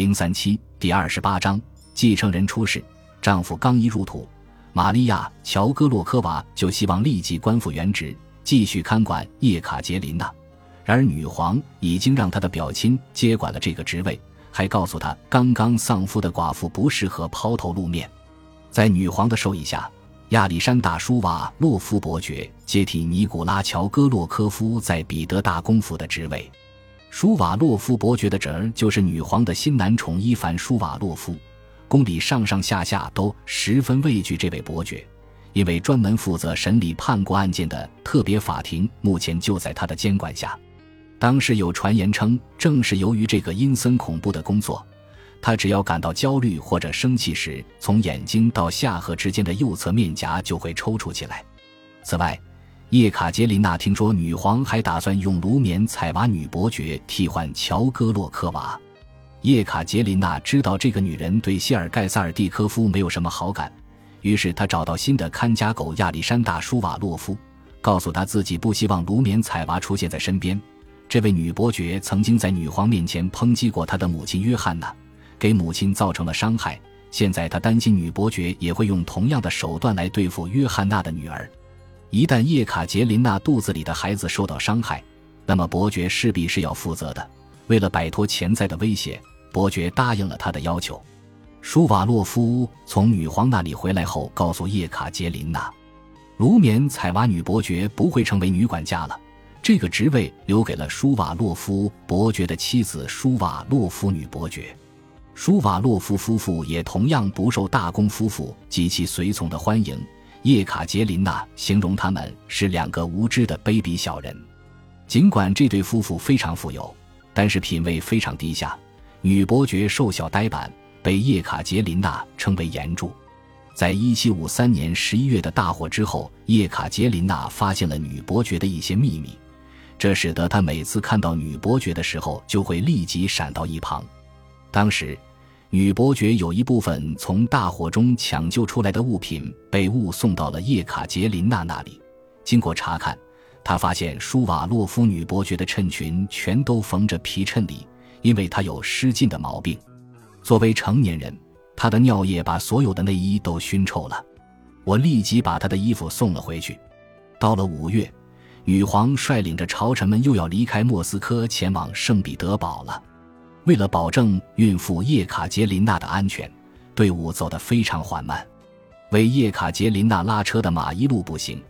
零三七第二十八章继承人出世。丈夫刚一入土，玛利亚·乔戈洛科娃就希望立即官复原职，继续看管叶卡捷琳娜。然而女皇已经让她的表亲接管了这个职位，还告诉她刚刚丧夫的寡妇不适合抛头露面。在女皇的授意下，亚历山大·舒瓦洛夫伯爵接替尼古拉·乔戈洛科夫在彼得大公府的职位。舒瓦洛夫伯爵的侄儿就是女皇的新男宠伊凡·舒瓦洛夫，宫里上上下下都十分畏惧这位伯爵，因为专门负责审理叛国案件的特别法庭目前就在他的监管下。当时有传言称，正是由于这个阴森恐怖的工作，他只要感到焦虑或者生气时，从眼睛到下颌之间的右侧面颊就会抽搐起来。此外，叶卡捷琳娜听说女皇还打算用卢缅采娃女伯爵替换乔戈洛科娃。叶卡捷琳娜知道这个女人对谢尔盖萨尔蒂科夫没有什么好感，于是她找到新的看家狗亚历山大舒瓦洛夫，告诉他自己不希望卢缅采娃出现在身边。这位女伯爵曾经在女皇面前抨击过她的母亲约翰娜，给母亲造成了伤害。现在她担心女伯爵也会用同样的手段来对付约翰娜的女儿。一旦叶卡捷琳娜肚子里的孩子受到伤害，那么伯爵势必是要负责的。为了摆脱潜在的威胁，伯爵答应了他的要求。舒瓦洛夫从女皇那里回来后，告诉叶卡捷琳娜，卢缅采娃女伯爵不会成为女管家了，这个职位留给了舒瓦洛夫伯爵的妻子舒瓦洛夫女伯爵。舒瓦洛夫夫妇也同样不受大公夫妇及其随从的欢迎。叶卡捷琳娜形容他们是两个无知的卑鄙小人。尽管这对夫妇非常富有，但是品味非常低下。女伯爵瘦小呆板，被叶卡捷琳娜称为岩柱。在一七五三年十一月的大火之后，叶卡捷琳娜发现了女伯爵的一些秘密，这使得她每次看到女伯爵的时候就会立即闪到一旁。当时。女伯爵有一部分从大火中抢救出来的物品被误送到了叶卡捷琳娜那里。经过查看，她发现舒瓦洛夫女伯爵的衬裙全都缝着皮衬里，因为她有失禁的毛病。作为成年人，她的尿液把所有的内衣都熏臭了。我立即把她的衣服送了回去。到了五月，女皇率领着朝臣们又要离开莫斯科，前往圣彼得堡了。为了保证孕妇叶卡捷琳娜的安全，队伍走得非常缓慢。为叶卡捷琳娜拉车的马一路步行，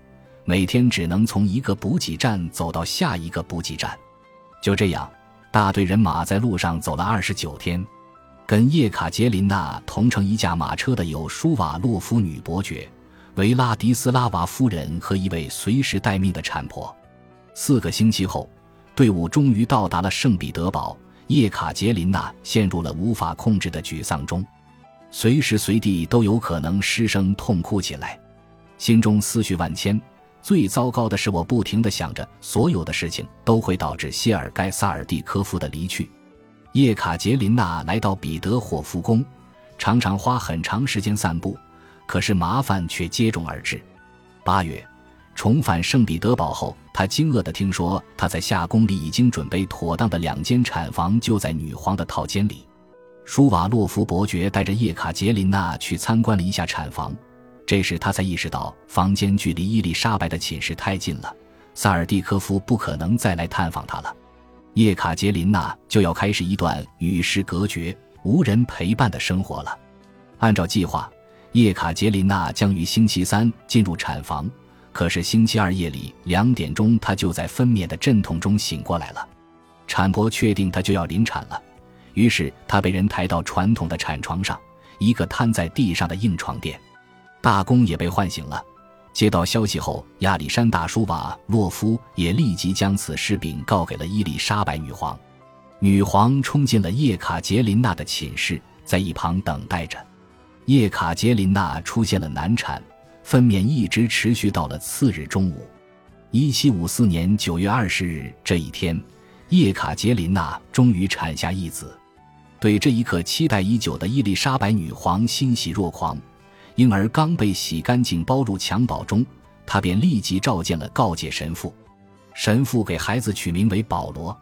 每天只能从一个补给站走到下一个补给站。就这样，大队人马在路上走了二十九天。跟叶卡捷琳娜同乘一架马车的有舒瓦洛夫女伯爵、维拉迪斯拉娃夫人和一位随时待命的产婆。四个星期后，队伍终于到达了圣彼得堡。叶卡捷琳娜陷入了无法控制的沮丧中，随时随地都有可能失声痛哭起来，心中思绪万千。最糟糕的是，我不停地想着，所有的事情都会导致谢尔盖·萨尔蒂科夫的离去。叶卡捷琳娜来到彼得霍夫宫，常常花很长时间散步，可是麻烦却接踵而至。八月。重返圣彼得堡后，他惊愕地听说，他在夏宫里已经准备妥当的两间产房就在女皇的套间里。舒瓦洛夫伯爵带着叶卡捷琳娜去参观了一下产房，这时他才意识到房间距离伊丽莎白的寝室太近了，萨尔蒂科夫不可能再来探访他了。叶卡捷琳娜就要开始一段与世隔绝、无人陪伴的生活了。按照计划，叶卡捷琳娜将于星期三进入产房。可是星期二夜里两点钟，她就在分娩的阵痛中醒过来了。产婆确定她就要临产了，于是她被人抬到传统的产床上，一个瘫在地上的硬床垫。大公也被唤醒了。接到消息后，亚历山大·舒瓦洛夫也立即将此事禀告给了伊丽莎白女皇。女皇冲进了叶卡捷琳娜的寝室，在一旁等待着。叶卡捷琳娜出现了难产。分娩一直持续到了次日中午，一七五四年九月二十日这一天，叶卡捷琳娜终于产下一子。对这一刻期待已久的伊丽莎白女皇欣喜若狂。婴儿刚被洗干净包入襁褓中，她便立即召见了告诫神父。神父给孩子取名为保罗。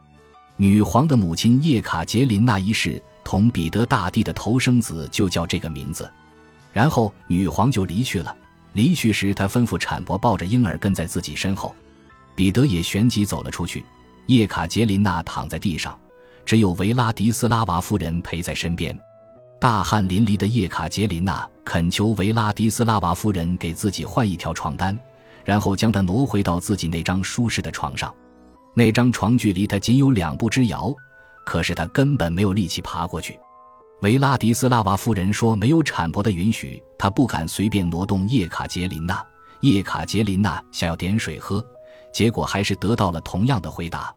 女皇的母亲叶卡捷琳娜一世同彼得大帝的头生子就叫这个名字。然后女皇就离去了。离去时，他吩咐产婆抱着婴儿跟在自己身后。彼得也旋即走了出去。叶卡捷琳娜躺在地上，只有维拉迪斯拉娃夫人陪在身边。大汗淋漓的叶卡捷琳娜恳求维拉迪斯拉娃夫人给自己换一条床单，然后将她挪回到自己那张舒适的床上。那张床距离她仅有两步之遥，可是她根本没有力气爬过去。维拉迪斯拉娃夫人说：“没有产婆的允许，她不敢随便挪动叶卡捷琳娜。”叶卡捷琳娜想要点水喝，结果还是得到了同样的回答。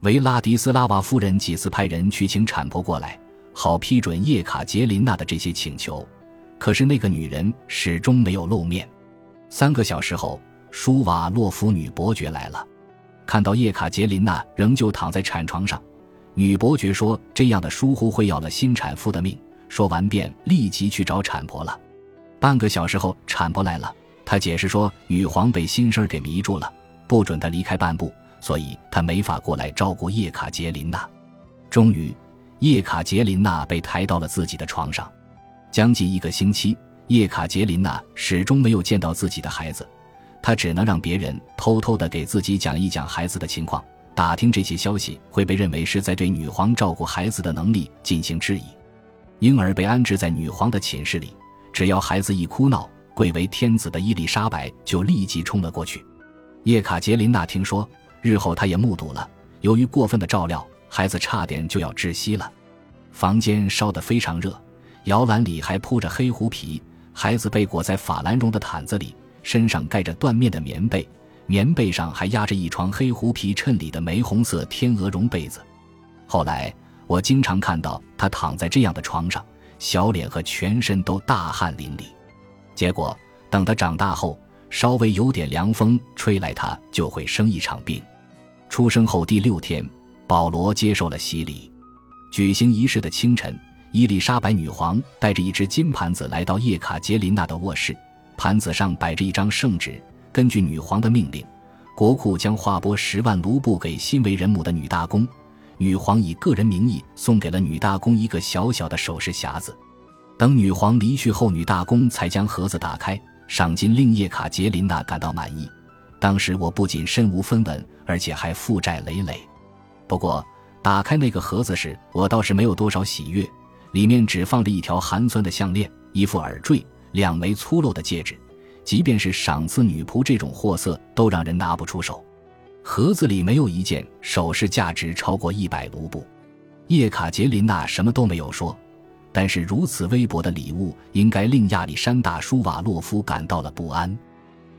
维拉迪斯拉娃夫人几次派人去请产婆过来，好批准叶卡捷琳娜的这些请求，可是那个女人始终没有露面。三个小时后，舒瓦洛夫女伯爵来了，看到叶卡捷琳娜仍旧躺在产床上。女伯爵说：“这样的疏忽会要了新产妇的命。”说完便立即去找产婆了。半个小时后，产婆来了，她解释说：“女皇被心事儿给迷住了，不准她离开半步，所以她没法过来照顾叶卡捷琳娜。”终于，叶卡捷琳娜被抬到了自己的床上。将近一个星期，叶卡捷琳娜始终没有见到自己的孩子，她只能让别人偷偷的给自己讲一讲孩子的情况。打听这些消息会被认为是在对女皇照顾孩子的能力进行质疑。婴儿被安置在女皇的寝室里，只要孩子一哭闹，贵为天子的伊丽莎白就立即冲了过去。叶卡捷琳娜听说，日后她也目睹了，由于过分的照料，孩子差点就要窒息了。房间烧得非常热，摇篮里还铺着黑狐皮，孩子被裹在法兰绒的毯子里，身上盖着缎面的棉被。棉被上还压着一床黑狐皮衬里的玫红色天鹅绒被子。后来我经常看到他躺在这样的床上，小脸和全身都大汗淋漓。结果等他长大后，稍微有点凉风吹来，他就会生一场病。出生后第六天，保罗接受了洗礼。举行仪式的清晨，伊丽莎白女皇带着一只金盘子来到叶卡捷琳娜的卧室，盘子上摆着一张圣旨。根据女皇的命令，国库将划拨十万卢布给新为人母的女大公。女皇以个人名义送给了女大公一个小小的首饰匣子。等女皇离去后，女大公才将盒子打开，赏金令叶卡捷琳娜感到满意。当时我不仅身无分文，而且还负债累累。不过打开那个盒子时，我倒是没有多少喜悦。里面只放着一条寒酸的项链、一副耳坠、两枚粗陋的戒指。即便是赏赐女仆这种货色，都让人拿不出手。盒子里没有一件首饰价值超过一百卢布。叶卡捷琳娜什么都没有说，但是如此微薄的礼物，应该令亚历山大·舒瓦洛夫感到了不安。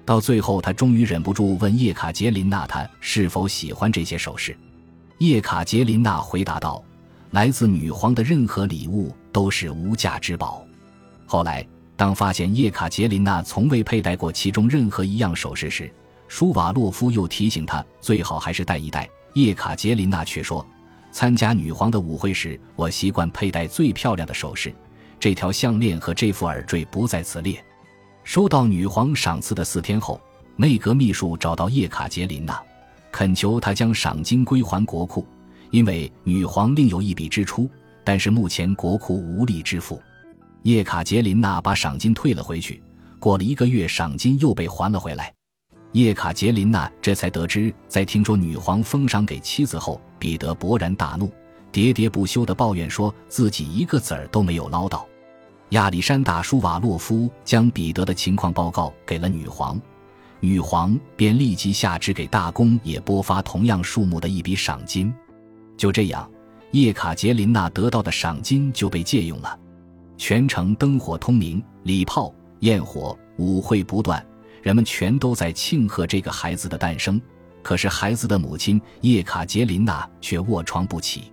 到最后，他终于忍不住问叶卡捷琳娜：“他是否喜欢这些首饰？”叶卡捷琳娜回答道：“来自女皇的任何礼物都是无价之宝。”后来。当发现叶卡捷琳娜从未佩戴过其中任何一样首饰时，舒瓦洛夫又提醒她最好还是戴一戴。叶卡捷琳娜却说：“参加女皇的舞会时，我习惯佩戴最漂亮的首饰，这条项链和这副耳坠不在此列。”收到女皇赏赐的四天后，内阁秘书找到叶卡捷琳娜，恳求她将赏金归还国库，因为女皇另有一笔支出，但是目前国库无力支付。叶卡捷琳娜把赏金退了回去，过了一个月，赏金又被还了回来。叶卡捷琳娜这才得知，在听说女皇封赏给妻子后，彼得勃然大怒，喋喋不休地抱怨说自己一个子儿都没有捞到。亚历山大·舒瓦洛夫将彼得的情况报告给了女皇，女皇便立即下旨给大公也拨发同样数目的一笔赏金。就这样，叶卡捷琳娜得到的赏金就被借用了。全城灯火通明，礼炮、焰火、舞会不断，人们全都在庆贺这个孩子的诞生。可是孩子的母亲叶卡捷琳娜却卧床不起。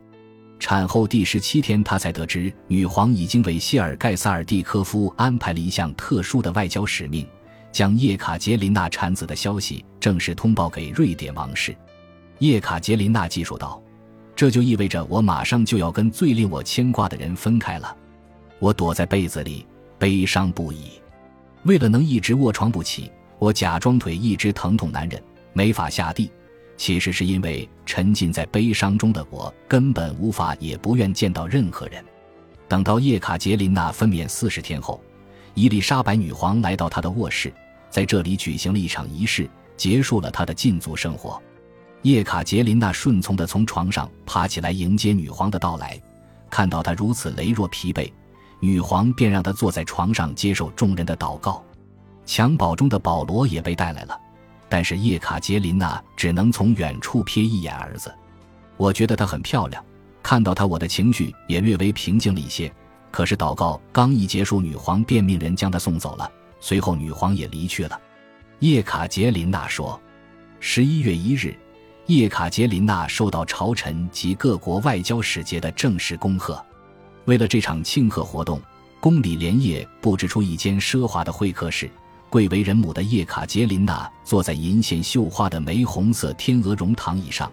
产后第十七天，她才得知女皇已经为谢尔盖·萨尔蒂科夫安排了一项特殊的外交使命，将叶卡捷琳娜产子的消息正式通报给瑞典王室。叶卡捷琳娜记述道：“这就意味着我马上就要跟最令我牵挂的人分开了。”我躲在被子里，悲伤不已。为了能一直卧床不起，我假装腿一直疼痛难忍，没法下地。其实是因为沉浸在悲伤中的我根本无法也不愿见到任何人。等到叶卡捷琳娜分娩四十天后，伊丽莎白女皇来到她的卧室，在这里举行了一场仪式，结束了她的禁足生活。叶卡捷琳娜顺从地从床上爬起来迎接女皇的到来，看到她如此羸弱疲惫，女皇便让她坐在床上接受众人的祷告。襁褓中的保罗也被带来了，但是叶卡捷琳娜只能从远处瞥一眼儿子。我觉得她很漂亮。看到她，我的情绪也略微平静了一些。可是祷告刚一结束，女皇便命人将她送走了。随后，女皇也离去了。叶卡捷琳娜说：“十一月一日，叶卡捷琳娜受到朝臣及各国外交使节的正式恭贺。为了这场庆贺活动，宫里连夜布置出一间奢华的会客室。贵为人母的叶卡捷琳娜坐在银线绣花的玫红色天鹅绒躺椅上。”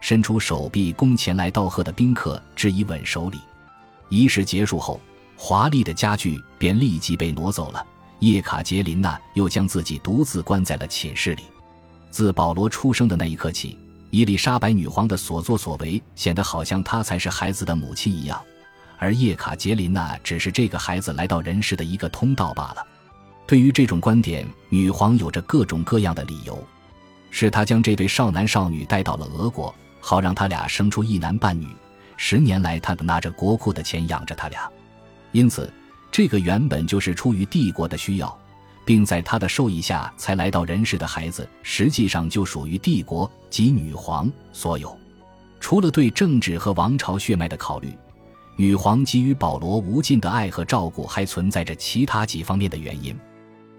伸出手臂供前来道贺的宾客致以吻手礼。仪式结束后，华丽的家具便立即被挪走了。叶卡捷琳娜又将自己独自关在了寝室里。自保罗出生的那一刻起，伊丽莎白女皇的所作所为显得好像她才是孩子的母亲一样，而叶卡捷琳娜只是这个孩子来到人世的一个通道罢了。对于这种观点，女皇有着各种各样的理由：是她将这对少男少女带到了俄国。好让他俩生出一男半女。十年来，他拿着国库的钱养着他俩，因此，这个原本就是出于帝国的需要，并在他的授意下才来到人世的孩子，实际上就属于帝国及女皇所有。除了对政治和王朝血脉的考虑，女皇给予保罗无尽的爱和照顾，还存在着其他几方面的原因。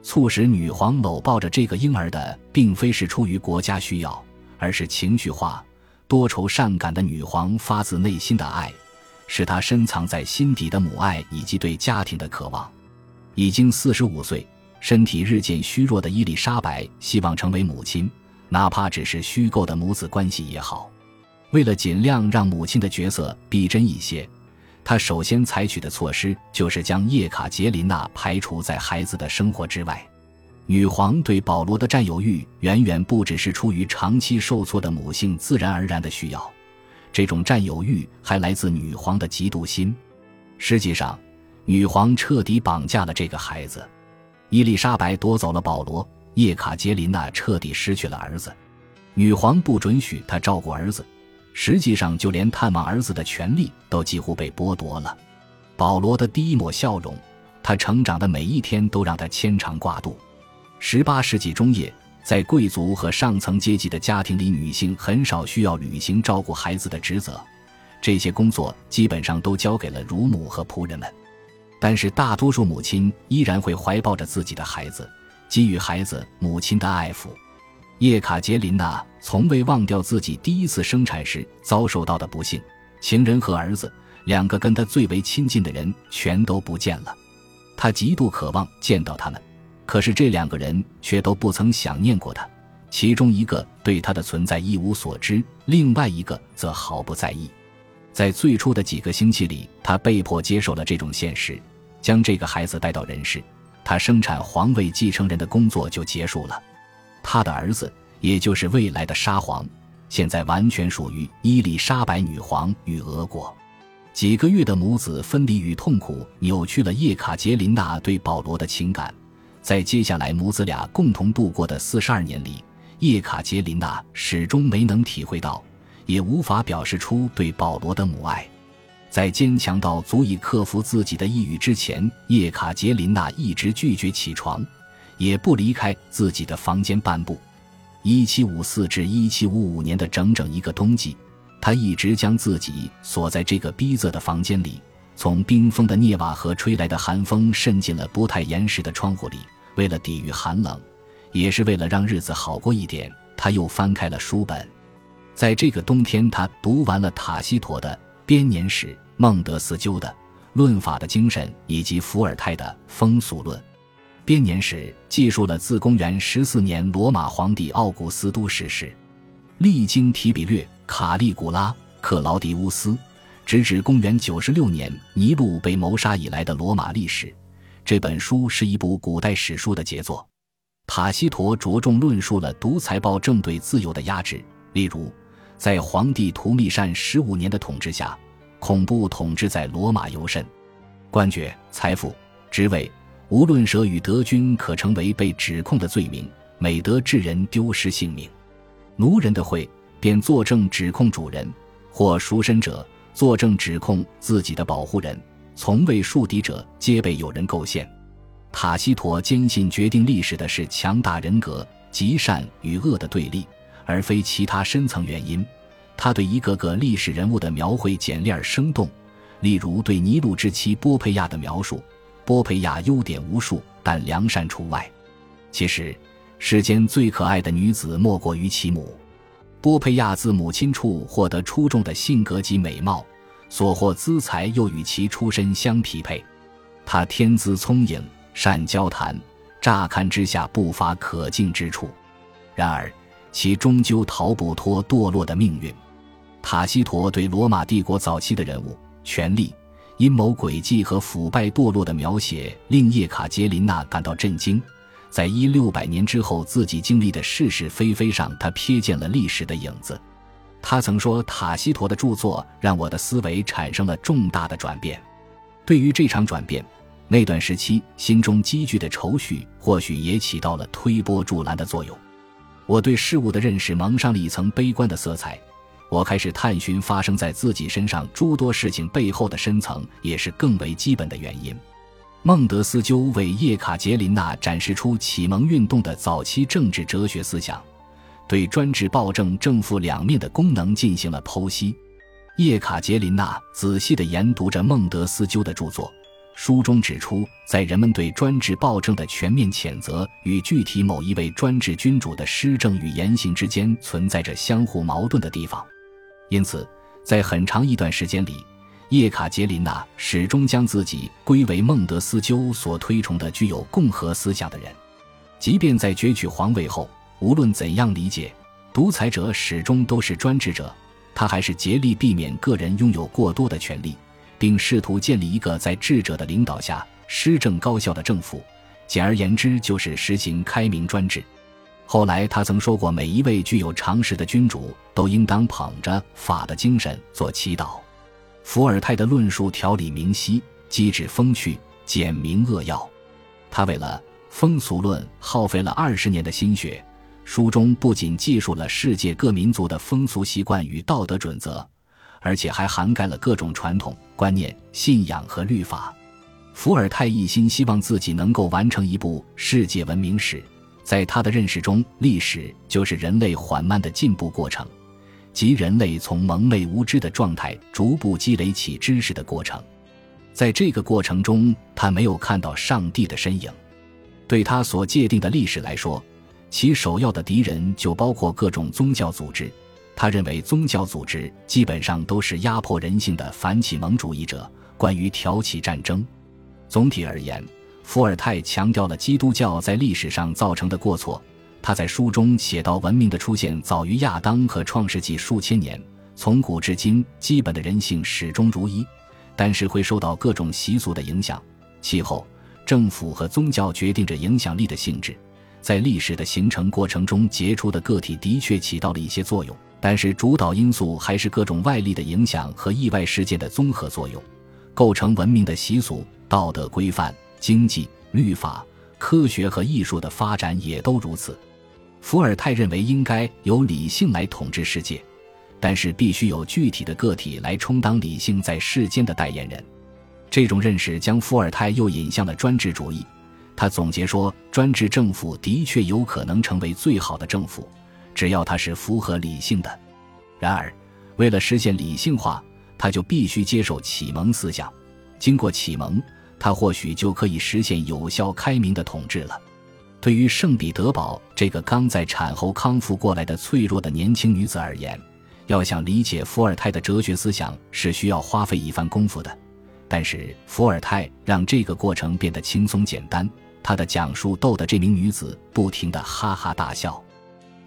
促使女皇搂抱着这个婴儿的，并非是出于国家需要，而是情绪化。多愁善感的女皇发自内心的爱，是她深藏在心底的母爱以及对家庭的渴望。已经四十五岁、身体日渐虚弱的伊丽莎白希望成为母亲，哪怕只是虚构的母子关系也好。为了尽量让母亲的角色逼真一些，他首先采取的措施就是将叶卡捷琳娜排除在孩子的生活之外。女皇对保罗的占有欲远远不只是出于长期受挫的母性自然而然的需要，这种占有欲还来自女皇的嫉妒心。实际上，女皇彻底绑架了这个孩子。伊丽莎白夺走了保罗，叶卡捷琳娜彻底失去了儿子。女皇不准许她照顾儿子，实际上就连探望儿子的权利都几乎被剥夺了。保罗的第一抹笑容，他成长的每一天都让他牵肠挂肚。十八世纪中叶，在贵族和上层阶级的家庭里，女性很少需要履行照顾孩子的职责，这些工作基本上都交给了乳母和仆人们。但是，大多数母亲依然会怀抱着自己的孩子，给予孩子母亲的爱抚。叶卡捷琳娜从未忘掉自己第一次生产时遭受到的不幸，情人和儿子两个跟她最为亲近的人全都不见了，她极度渴望见到他们。可是这两个人却都不曾想念过他，其中一个对他的存在一无所知，另外一个则毫不在意。在最初的几个星期里，他被迫接受了这种现实，将这个孩子带到人世，他生产皇位继承人的工作就结束了。他的儿子，也就是未来的沙皇，现在完全属于伊丽莎白女皇与俄国。几个月的母子分离与痛苦，扭曲了叶卡捷琳娜对保罗的情感。在接下来母子俩共同度过的四十二年里，叶卡捷琳娜始终没能体会到，也无法表示出对保罗的母爱。在坚强到足以克服自己的抑郁之前，叶卡捷琳娜一直拒绝起床，也不离开自己的房间半步。一七五四至一七五五年的整整一个冬季，他一直将自己锁在这个逼仄的房间里。从冰封的涅瓦河吹来的寒风渗进了不太严实的窗户里。为了抵御寒冷，也是为了让日子好过一点，他又翻开了书本。在这个冬天，他读完了塔西佗的编年史、孟德斯鸠的论法的精神以及伏尔泰的风俗论。编年史记述了自公元十四年罗马皇帝奥古斯都逝世，历经提比略、卡利古拉、克劳迪乌斯。直至公元九十六年尼禄被谋杀以来的罗马历史，这本书是一部古代史书的杰作。塔西佗着重论述了独裁暴政对自由的压制，例如，在皇帝图密善十五年的统治下，恐怖统治在罗马尤甚。官爵、财富、职位，无论舍与德军，可成为被指控的罪名。美德致人丢失性命，奴人的会便作证指控主人，或赎身者作证指控自己的保护人。从未树敌者，皆被有人构陷。塔西佗坚信，决定历史的是强大人格、极善与恶的对立，而非其他深层原因。他对一个个历史人物的描绘简练而生动，例如对尼禄之妻波佩亚的描述，波佩亚优点无数，但良善除外。其实。世间最可爱的女子莫过于其母，波佩亚自母亲处获得出众的性格及美貌，所获资财又与其出身相匹配。她天资聪颖，善交谈，乍看之下不乏可敬之处。然而，其终究逃不脱堕落的命运。塔西佗对罗马帝国早期的人物、权力、阴谋诡计和腐败堕落的描写，令叶卡捷琳娜感到震惊。在一六百年之后，自己经历的是是非非上，他瞥见了历史的影子。他曾说：“塔西佗的著作让我的思维产生了重大的转变。”对于这场转变，那段时期心中积聚的愁绪，或许也起到了推波助澜的作用。我对事物的认识蒙上了一层悲观的色彩。我开始探寻发生在自己身上诸多事情背后的深层，也是更为基本的原因。孟德斯鸠为叶卡捷琳娜展示出启蒙运动的早期政治哲学思想，对专制暴政正负两面的功能进行了剖析。叶卡捷琳娜仔细地研读着孟德斯鸠的著作，书中指出，在人们对专制暴政的全面谴责与具体某一位专制君主的施政与言行之间存在着相互矛盾的地方，因此，在很长一段时间里。叶卡捷琳娜始终将自己归为孟德斯鸠所推崇的具有共和思想的人，即便在攫取皇位后，无论怎样理解，独裁者始终都是专制者，他还是竭力避免个人拥有过多的权利，并试图建立一个在智者的领导下施政高效的政府。简而言之，就是实行开明专制。后来，他曾说过，每一位具有常识的君主都应当捧着法的精神做祈祷。伏尔泰的论述条理明晰，机智风趣，简明扼要。他为了风俗论耗费了二十年的心血。书中不仅记述了世界各民族的风俗习惯与道德准则，而且还涵盖了各种传统观念、信仰和律法。伏尔泰一心希望自己能够完成一部世界文明史。在他的认识中，历史就是人类缓慢的进步过程。即人类从蒙昧无知的状态逐步积累起知识的过程，在这个过程中，他没有看到上帝的身影。对他所界定的历史来说，其首要的敌人就包括各种宗教组织。他认为宗教组织基本上都是压迫人性的反启蒙主义者，关于挑起战争。总体而言，伏尔泰强调了基督教在历史上造成的过错。他在书中写到，文明的出现早于亚当和创世纪数千年，从古至今，基本的人性始终如一，但是会受到各种习俗的影响。气候、政府和宗教决定着影响力的性质。在历史的形成过程中，杰出的个体的确起到了一些作用，但是主导因素还是各种外力的影响和意外事件的综合作用，构成文明的习俗、道德规范、经济、律法、科学和艺术的发展也都如此。伏尔泰认为应该由理性来统治世界，但是必须有具体的个体来充当理性在世间的代言人。这种认识将伏尔泰又引向了专制主义。他总结说，专制政府的确有可能成为最好的政府，只要它是符合理性的。然而，为了实现理性化，他就必须接受启蒙思想。经过启蒙，他或许就可以实现有效开明的统治了。对于圣彼得堡这个刚在产后康复过来的脆弱的年轻女子而言，要想理解伏尔泰的哲学思想是需要花费一番功夫的。但是伏尔泰让这个过程变得轻松简单，他的讲述逗得这名女子不停地哈哈大笑。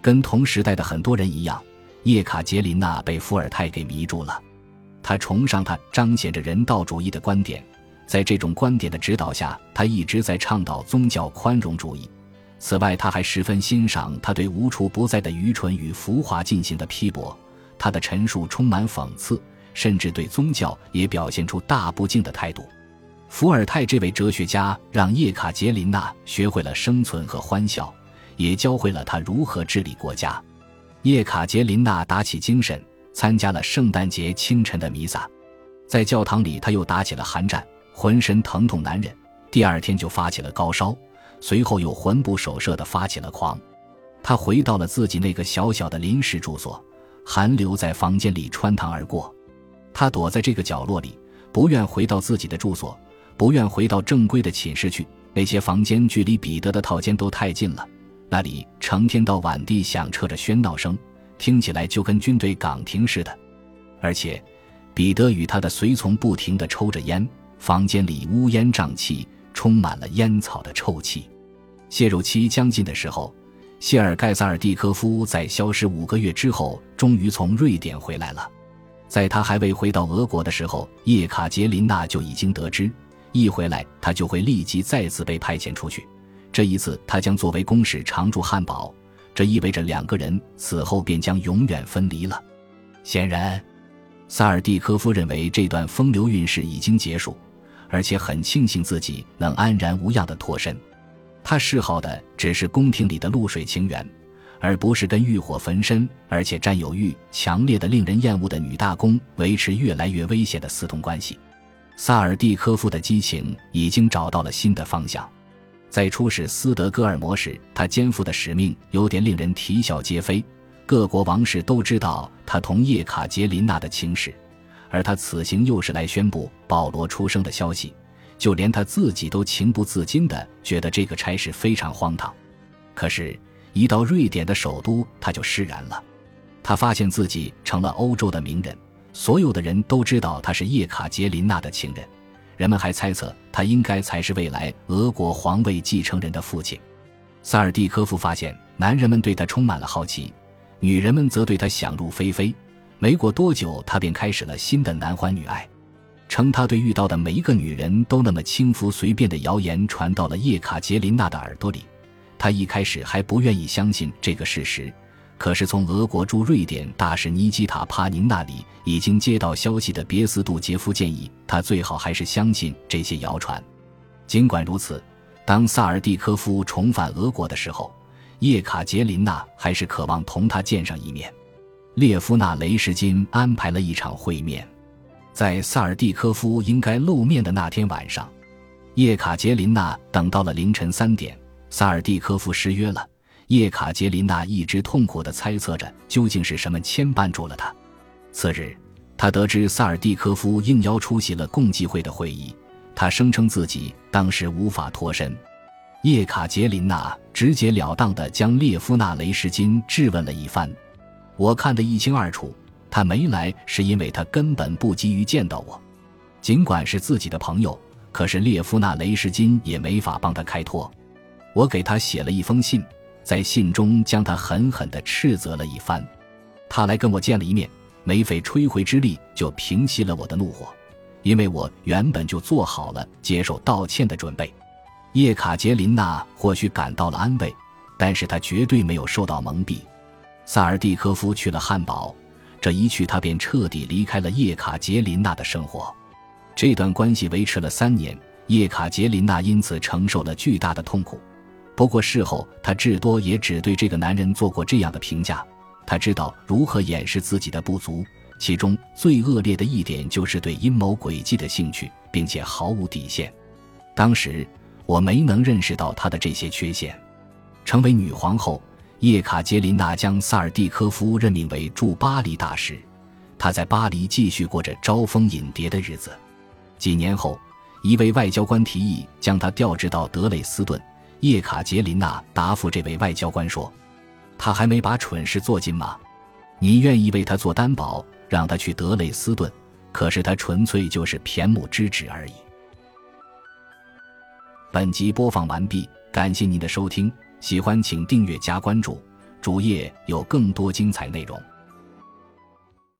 跟同时代的很多人一样，叶卡捷琳娜被伏尔泰给迷住了。他崇尚他彰显着人道主义的观点，在这种观点的指导下，他一直在倡导宗教宽容主义。此外，他还十分欣赏他对无处不在的愚蠢与浮华进行的批驳。他的陈述充满讽刺，甚至对宗教也表现出大不敬的态度。伏尔泰这位哲学家让叶卡捷琳娜学会了生存和欢笑，也教会了她如何治理国家。叶卡捷琳娜打起精神，参加了圣诞节清晨的弥撒。在教堂里，他又打起了寒战，浑身疼痛难忍。第二天就发起了高烧，随后又魂不守舍地发起了狂。他回到了自己那个小小的临时住所，寒流在房间里穿堂而过。他躲在这个角落里，不愿回到自己的住所，不愿回到正规的寝室去。那些房间距离彼得的套间都太近了，那里成天到晚地响彻着喧闹声，听起来就跟军队岗亭似的，而且。彼得与他的随从不停地抽着烟，房间里乌烟瘴气，充满了烟草的臭气。泄肉期将近的时候，谢尔盖·萨尔蒂科夫在消失五个月之后，终于从瑞典回来了。在他还未回到俄国的时候，叶卡捷琳娜就已经得知，一回来他就会立即再次被派遣出去。这一次，他将作为公使常驻汉堡，这意味着两个人此后便将永远分离了。显然。萨尔蒂科夫认为这段风流韵事已经结束，而且很庆幸自己能安然无恙地脱身。他嗜好的只是宫廷里的露水情缘，而不是跟欲火焚身而且占有欲强烈的、令人厌恶的女大公维持越来越危险的私通关系。萨尔蒂科夫的激情已经找到了新的方向。在出使斯德哥尔摩时，他肩负的使命有点令人啼笑皆非。各国王室都知道他同叶卡捷琳娜的情史，而他此行又是来宣布保罗出生的消息，就连他自己都情不自禁地觉得这个差事非常荒唐。可是，一到瑞典的首都，他就释然了。他发现自己成了欧洲的名人，所有的人都知道他是叶卡捷琳娜的情人，人们还猜测他应该才是未来俄国皇位继承人的父亲。萨尔蒂科夫发现，男人们对他充满了好奇。女人们则对他想入非非，没过多久，他便开始了新的男欢女爱，称他对遇到的每一个女人都那么轻浮随便的谣言传到了叶卡捷琳娜的耳朵里。他一开始还不愿意相信这个事实，可是从俄国驻瑞典大使尼基塔·帕宁那里已经接到消息的别斯杜杰夫建议他最好还是相信这些谣传。尽管如此，当萨尔蒂科夫重返俄国的时候。叶卡捷琳娜还是渴望同他见上一面。列夫纳·雷什金安排了一场会面，在萨尔蒂科夫应该露面的那天晚上，叶卡捷琳娜等到了凌晨三点，萨尔蒂科夫失约了。叶卡捷琳娜一直痛苦地猜测着究竟是什么牵绊住了他。次日，他得知萨尔蒂科夫应邀出席了共济会的会议，他声称自己当时无法脱身。叶卡捷琳娜直截了当地将列夫纳·雷什金质问了一番，我看得一清二楚。他没来是因为他根本不急于见到我，尽管是自己的朋友，可是列夫纳·雷什金也没法帮他开脱。我给他写了一封信，在信中将他狠狠地斥责了一番。他来跟我见了一面，没费吹灰之力就平息了我的怒火，因为我原本就做好了接受道歉的准备。叶卡捷琳娜或许感到了安慰，但是她绝对没有受到蒙蔽。萨尔蒂科夫去了汉堡，这一去他便彻底离开了叶卡捷琳娜的生活。这段关系维持了三年，叶卡捷琳娜因此承受了巨大的痛苦。不过事后，她至多也只对这个男人做过这样的评价：他知道如何掩饰自己的不足，其中最恶劣的一点就是对阴谋诡计的兴趣，并且毫无底线。当时。我没能认识到她的这些缺陷。成为女皇后，叶卡捷琳娜将萨尔蒂科夫任命为驻巴黎大使。他在巴黎继续过着招蜂引蝶的日子。几年后，一位外交官提议将他调职到德累斯顿。叶卡捷琳娜答复这位外交官说：“他还没把蠢事做尽吗？你愿意为他做担保，让他去德累斯顿，可是他纯粹就是谝目之职而已。”本集播放完毕，感谢您的收听，喜欢请订阅加关注，主页有更多精彩内容。